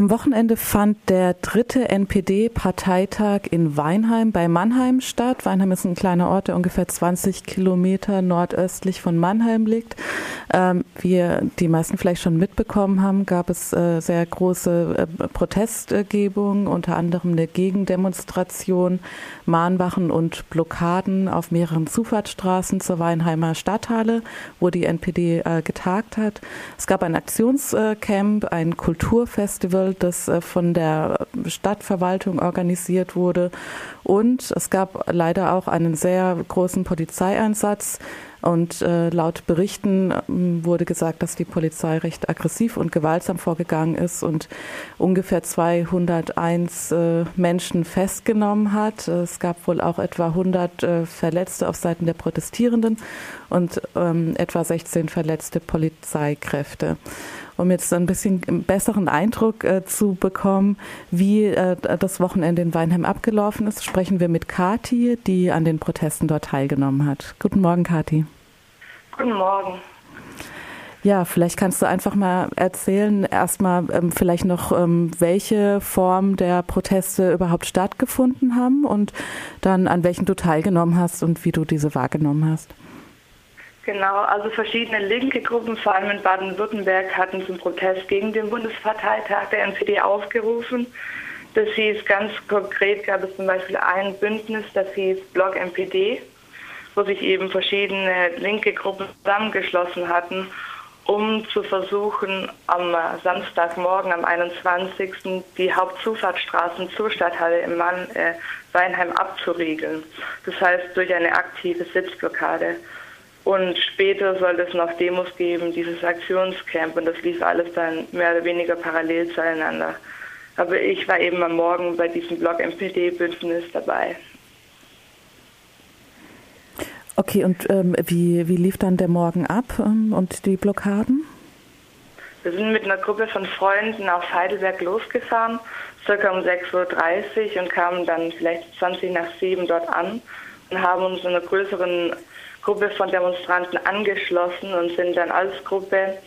Am Wochenende fand der dritte NPD-Parteitag in Weinheim bei Mannheim statt. Weinheim ist ein kleiner Ort, der ungefähr 20 Kilometer nordöstlich von Mannheim liegt. Ähm, wie die meisten vielleicht schon mitbekommen haben, gab es äh, sehr große äh, Protestgebungen, unter anderem eine Gegendemonstration, Mahnwachen und Blockaden auf mehreren Zufahrtsstraßen zur Weinheimer Stadthalle, wo die NPD äh, getagt hat. Es gab ein Aktionscamp, ein Kulturfestival, das äh, von der Stadtverwaltung organisiert wurde. Und es gab leider auch einen sehr großen Polizeieinsatz. Und äh, laut Berichten ähm, wurde gesagt, dass die Polizei recht aggressiv und gewaltsam vorgegangen ist und ungefähr 201 äh, Menschen festgenommen hat. Es gab wohl auch etwa 100 äh, Verletzte auf Seiten der Protestierenden und ähm, etwa 16 verletzte Polizeikräfte um jetzt ein bisschen einen besseren Eindruck äh, zu bekommen, wie äh, das Wochenende in Weinheim abgelaufen ist, sprechen wir mit Kati, die an den Protesten dort teilgenommen hat. Guten Morgen, Kati. Guten Morgen. Ja, vielleicht kannst du einfach mal erzählen, erstmal ähm, vielleicht noch, ähm, welche Form der Proteste überhaupt stattgefunden haben und dann an welchen du teilgenommen hast und wie du diese wahrgenommen hast. Genau, also verschiedene linke Gruppen, vor allem in Baden-Württemberg, hatten zum Protest gegen den Bundesparteitag der NPD aufgerufen. Das hieß ganz konkret, gab es zum Beispiel ein Bündnis, das hieß Blog NPD, wo sich eben verschiedene linke Gruppen zusammengeschlossen hatten, um zu versuchen, am Samstagmorgen, am 21. die Hauptzufahrtsstraßen zur Stadthalle im Mann, äh, Weinheim abzuriegeln. Das heißt durch eine aktive Sitzblockade. Und später soll es noch Demos geben, dieses Aktionscamp und das lief alles dann mehr oder weniger parallel zueinander. Aber ich war eben am Morgen bei diesem Blog MPD-Bündnis dabei. Okay, und ähm, wie, wie lief dann der Morgen ab ähm, und die Blockaden? Wir sind mit einer Gruppe von Freunden auf Heidelberg losgefahren, circa um 6.30 Uhr und kamen dann vielleicht 20 nach 7 dort an und haben uns in einer größeren Gruppe von Demonstranten angeschlossen und sind dann als Gruppe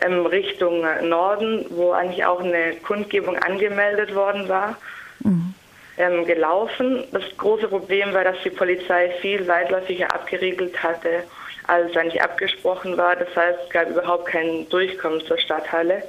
ähm, Richtung Norden, wo eigentlich auch eine Kundgebung angemeldet worden war, mhm. ähm, gelaufen. Das große Problem war, dass die Polizei viel weitläufiger abgeriegelt hatte, als eigentlich abgesprochen war. Das heißt, es gab überhaupt kein Durchkommen zur Stadthalle.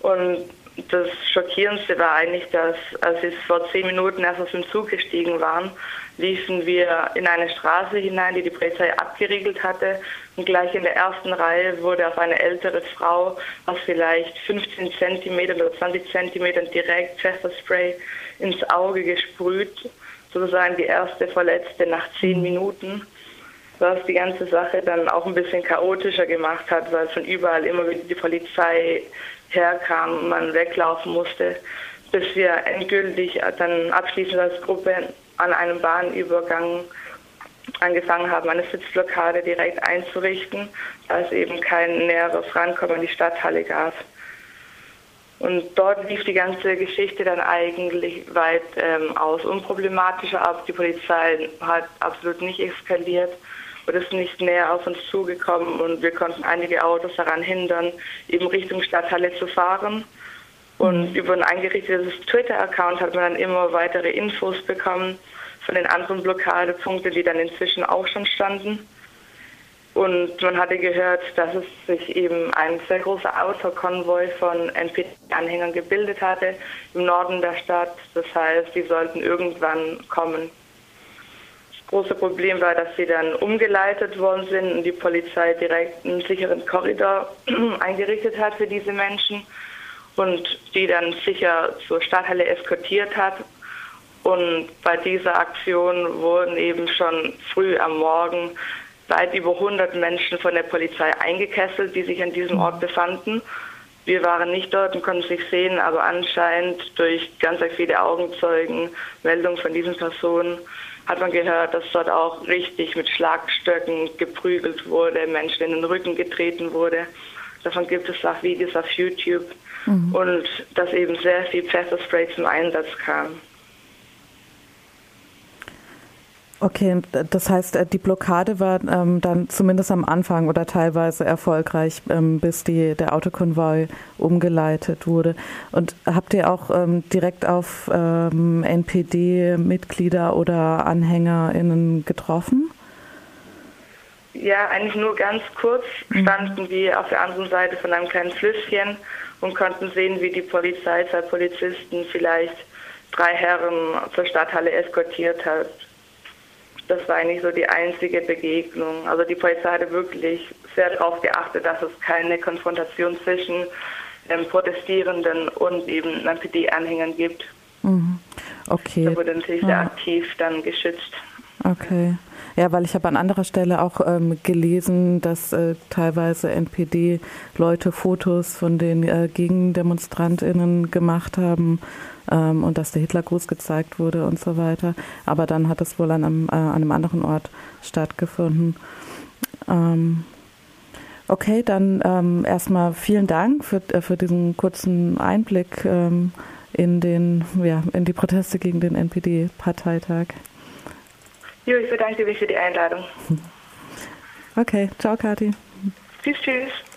Und das Schockierendste war eigentlich, dass als sie vor zehn Minuten erst aus dem Zug gestiegen waren, liefen wir in eine Straße hinein, die die Polizei abgeriegelt hatte. Und gleich in der ersten Reihe wurde auf eine ältere Frau aus vielleicht 15 Zentimetern oder 20 Zentimetern direkt Pfefferspray ins Auge gesprüht. Sozusagen die erste Verletzte nach zehn Minuten was die ganze Sache dann auch ein bisschen chaotischer gemacht hat, weil von überall immer wieder die Polizei herkam und man weglaufen musste, bis wir endgültig dann abschließend als Gruppe an einem Bahnübergang angefangen haben, eine Sitzblockade direkt einzurichten, da es eben kein näheres Rankommen in die Stadthalle gab. Und dort lief die ganze Geschichte dann eigentlich weit ähm, aus unproblematischer ab. Die Polizei hat absolut nicht eskaliert und ist nicht näher auf uns zugekommen und wir konnten einige Autos daran hindern, eben Richtung Stadthalle zu fahren. Und mhm. über ein eingerichtetes Twitter-Account hat man dann immer weitere Infos bekommen von den anderen Blockadepunkten, die dann inzwischen auch schon standen. Und man hatte gehört, dass es sich eben ein sehr großer Autokonvoi von NPD-Anhängern gebildet hatte im Norden der Stadt. Das heißt, die sollten irgendwann kommen große Problem war, dass sie dann umgeleitet worden sind und die Polizei direkt einen sicheren Korridor eingerichtet hat für diese Menschen und die dann sicher zur Stadthalle eskortiert hat. Und bei dieser Aktion wurden eben schon früh am Morgen weit über 100 Menschen von der Polizei eingekesselt, die sich an diesem Ort befanden. Wir waren nicht dort und konnten es nicht sehen, aber anscheinend durch ganz viele Augenzeugen, Meldungen von diesen Personen, hat man gehört, dass dort auch richtig mit Schlagstöcken geprügelt wurde, Menschen in den Rücken getreten wurde. Davon gibt es auch Videos auf YouTube mhm. und dass eben sehr viel Pfefferspray zum Einsatz kam. Okay, das heißt, äh, die Blockade war ähm, dann zumindest am Anfang oder teilweise erfolgreich, ähm, bis die, der Autokonvoi umgeleitet wurde. Und habt ihr auch ähm, direkt auf NPD-Mitglieder oder AnhängerInnen getroffen? Ja, eigentlich nur ganz kurz mhm. standen wir auf der anderen Seite von einem kleinen Flüsschen und konnten sehen, wie die Polizei, zwei Polizisten vielleicht drei Herren zur Stadthalle eskortiert hat. Das war eigentlich so die einzige Begegnung. Also die Polizei hatte wirklich sehr darauf geachtet, dass es keine Konfrontation zwischen ähm, Protestierenden und eben NPD-Anhängern gibt. Mhm. Okay. Da wurde natürlich ja. sehr aktiv dann geschützt. Okay. Ja, weil ich habe an anderer Stelle auch ähm, gelesen, dass äh, teilweise NPD-Leute Fotos von den äh, GegendemonstrantInnen gemacht haben ähm, und dass der Hitlergruß gezeigt wurde und so weiter. Aber dann hat es wohl an einem, äh, an einem anderen Ort stattgefunden. Ähm, okay, dann ähm, erstmal vielen Dank für, äh, für diesen kurzen Einblick ähm, in, den, ja, in die Proteste gegen den NPD-Parteitag. Jo, ich bedanke mich für die Einladung. Okay, ciao Kathi. Tschüss, tschüss.